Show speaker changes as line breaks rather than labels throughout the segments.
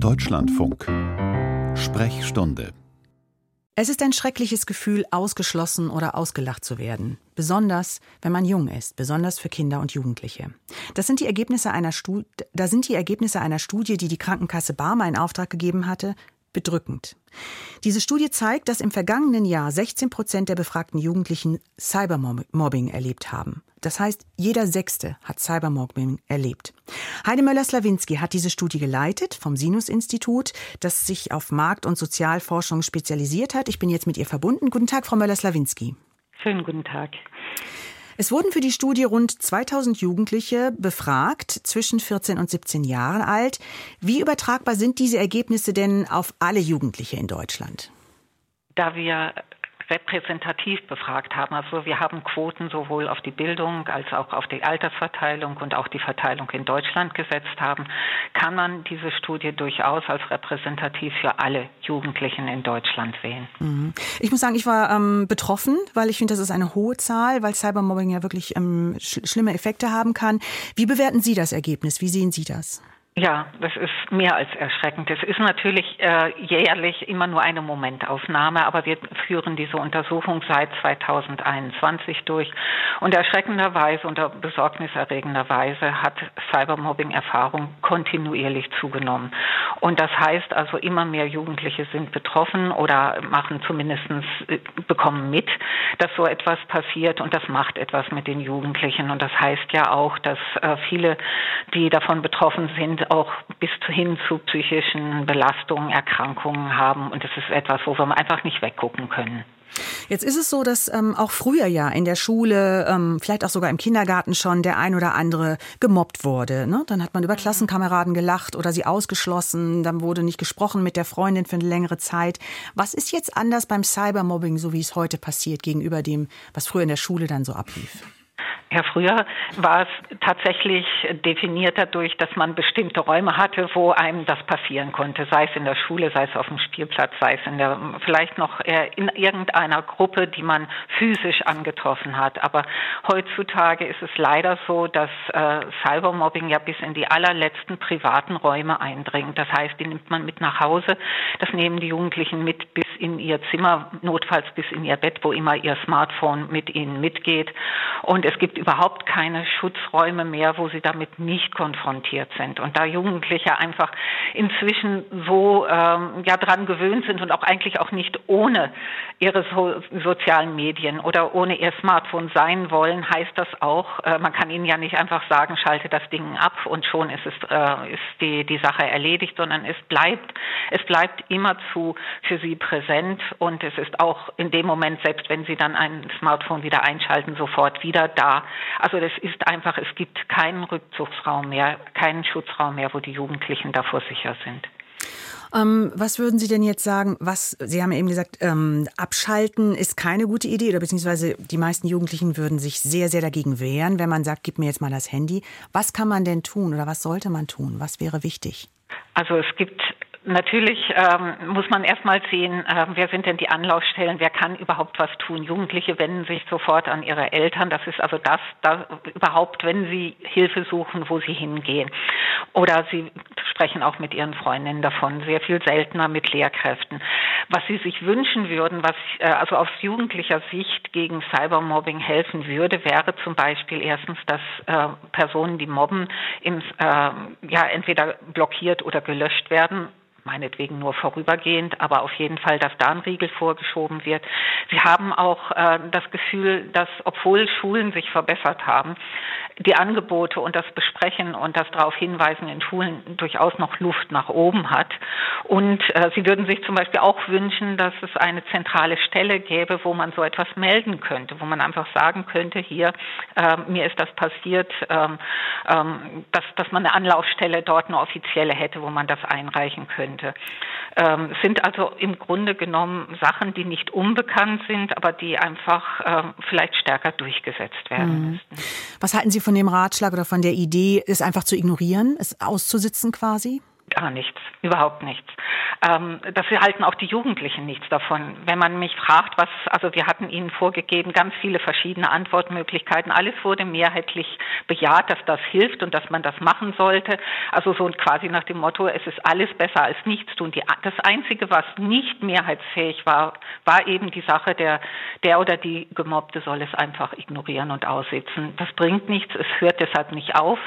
Deutschlandfunk Sprechstunde
es ist ein schreckliches Gefühl, ausgeschlossen oder ausgelacht zu werden. Besonders, wenn man jung ist, besonders für Kinder und Jugendliche. Das sind die Ergebnisse einer Studie, da sind die Ergebnisse einer Studie, die die Krankenkasse Barmer in Auftrag gegeben hatte, bedrückend. Diese Studie zeigt, dass im vergangenen Jahr 16 Prozent der befragten Jugendlichen Cybermobbing erlebt haben. Das heißt, jeder Sechste hat Cybermobbing erlebt. Heide Möller-Slawinski hat diese Studie geleitet vom Sinus-Institut, das sich auf Markt- und Sozialforschung spezialisiert hat. Ich bin jetzt mit ihr verbunden. Guten Tag, Frau Möller-Slawinski.
Schönen guten Tag.
Es wurden für die Studie rund 2000 Jugendliche befragt, zwischen 14 und 17 Jahren alt. Wie übertragbar sind diese Ergebnisse denn auf alle Jugendliche in Deutschland?
Da wir repräsentativ befragt haben. Also wir haben Quoten sowohl auf die Bildung als auch auf die Altersverteilung und auch die Verteilung in Deutschland gesetzt haben, kann man diese Studie durchaus als repräsentativ für alle Jugendlichen in Deutschland sehen.
Mhm. Ich muss sagen, ich war ähm, betroffen, weil ich finde, das ist eine hohe Zahl, weil Cybermobbing ja wirklich ähm, sch schlimme Effekte haben kann. Wie bewerten Sie das Ergebnis? Wie sehen Sie das?
Ja, das ist mehr als erschreckend. Es ist natürlich äh, jährlich immer nur eine Momentaufnahme, aber wir führen diese Untersuchung seit 2021 durch. Und erschreckenderweise und besorgniserregenderweise hat Cybermobbing-Erfahrung kontinuierlich zugenommen. Und das heißt also, immer mehr Jugendliche sind betroffen oder machen zumindest, äh, bekommen mit, dass so etwas passiert und das macht etwas mit den Jugendlichen. Und das heißt ja auch, dass äh, viele, die davon betroffen sind, auch bis hin zu psychischen Belastungen, Erkrankungen haben. Und das ist etwas, wo wir einfach nicht weggucken können.
Jetzt ist es so, dass ähm, auch früher ja in der Schule, ähm, vielleicht auch sogar im Kindergarten schon der ein oder andere gemobbt wurde. Ne? Dann hat man über mhm. Klassenkameraden gelacht oder sie ausgeschlossen. Dann wurde nicht gesprochen mit der Freundin für eine längere Zeit. Was ist jetzt anders beim Cybermobbing, so wie es heute passiert, gegenüber dem, was früher in der Schule dann so ablief?
Ja, früher war es tatsächlich definiert dadurch, dass man bestimmte Räume hatte, wo einem das passieren konnte, sei es in der Schule, sei es auf dem Spielplatz, sei es in der, vielleicht noch in irgendeiner Gruppe, die man physisch angetroffen hat. Aber heutzutage ist es leider so, dass äh, Cybermobbing ja bis in die allerletzten privaten Räume eindringt. Das heißt, die nimmt man mit nach Hause, das nehmen die Jugendlichen mit bis in ihr Zimmer, notfalls bis in ihr Bett, wo immer ihr Smartphone mit ihnen mitgeht. Und es gibt überhaupt keine Schutzräume mehr, wo sie damit nicht konfrontiert sind. Und da Jugendliche einfach inzwischen so ähm, ja dran gewöhnt sind und auch eigentlich auch nicht ohne ihre so sozialen Medien oder ohne ihr Smartphone sein wollen, heißt das auch, äh, man kann ihnen ja nicht einfach sagen, schalte das Ding ab und schon ist es äh, ist die die Sache erledigt, sondern es bleibt es bleibt immerzu für sie präsent und es ist auch in dem Moment, selbst wenn sie dann ein Smartphone wieder einschalten, sofort wieder da. Also das ist einfach, es gibt keinen Rückzugsraum mehr, keinen Schutzraum mehr, wo die Jugendlichen davor sicher sind.
Ähm, was würden Sie denn jetzt sagen? Was Sie haben ja eben gesagt, ähm, abschalten ist keine gute Idee oder beziehungsweise die meisten Jugendlichen würden sich sehr, sehr dagegen wehren, wenn man sagt, gib mir jetzt mal das Handy. Was kann man denn tun oder was sollte man tun? Was wäre wichtig?
Also es gibt Natürlich ähm, muss man erstmal sehen, äh, wer sind denn die Anlaufstellen, wer kann überhaupt was tun. Jugendliche wenden sich sofort an ihre Eltern. Das ist also das, das überhaupt, wenn sie Hilfe suchen, wo sie hingehen. Oder sie sprechen auch mit ihren Freundinnen davon, sehr viel seltener mit Lehrkräften. Was sie sich wünschen würden, was äh, also aus jugendlicher Sicht gegen Cybermobbing helfen würde, wäre zum Beispiel erstens, dass äh, Personen, die mobben, im, äh, ja entweder blockiert oder gelöscht werden meinetwegen nur vorübergehend, aber auf jeden Fall, dass da ein Riegel vorgeschoben wird. Sie haben auch äh, das Gefühl, dass obwohl Schulen sich verbessert haben, die Angebote und das Besprechen und das darauf hinweisen in Schulen durchaus noch Luft nach oben hat. Und äh, Sie würden sich zum Beispiel auch wünschen, dass es eine zentrale Stelle gäbe, wo man so etwas melden könnte, wo man einfach sagen könnte, hier, äh, mir ist das passiert, ähm, ähm, dass, dass man eine Anlaufstelle dort eine offizielle hätte, wo man das einreichen könnte. Ähm, sind also im Grunde genommen Sachen, die nicht unbekannt sind, aber die einfach äh, vielleicht stärker durchgesetzt werden mhm. müssten.
Was halten Sie von dem Ratschlag oder von der Idee, es einfach zu ignorieren, es auszusitzen quasi?
Gar nichts, überhaupt nichts. Ähm, dafür halten auch die Jugendlichen nichts davon. Wenn man mich fragt, was, also wir hatten ihnen vorgegeben, ganz viele verschiedene Antwortmöglichkeiten. Alles wurde mehrheitlich bejaht, dass das hilft und dass man das machen sollte. Also so quasi nach dem Motto, es ist alles besser als nichts tun. Die, das Einzige, was nicht mehrheitsfähig war, war eben die Sache, der, der oder die Gemobbte soll es einfach ignorieren und aussitzen. Das bringt nichts, es hört deshalb nicht auf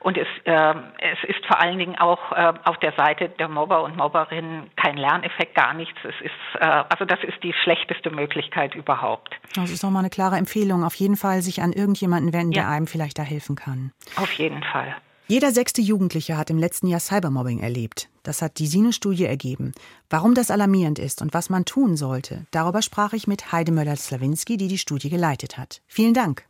und es, äh, es ist vor allen Dingen auch äh, auf der Seite der Mobber und Mobberinnen kein Lerneffekt, gar nichts. Es ist, äh, also das ist die schlechteste Möglichkeit überhaupt.
Das ist nochmal eine klare Empfehlung. Auf jeden Fall sich an irgendjemanden wenden, ja. der einem vielleicht da helfen kann.
Auf jeden Fall.
Jeder sechste Jugendliche hat im letzten Jahr Cybermobbing erlebt. Das hat die Sinus-Studie ergeben. Warum das alarmierend ist und was man tun sollte, darüber sprach ich mit Heide Möller-Slawinski, die die Studie geleitet hat. Vielen Dank.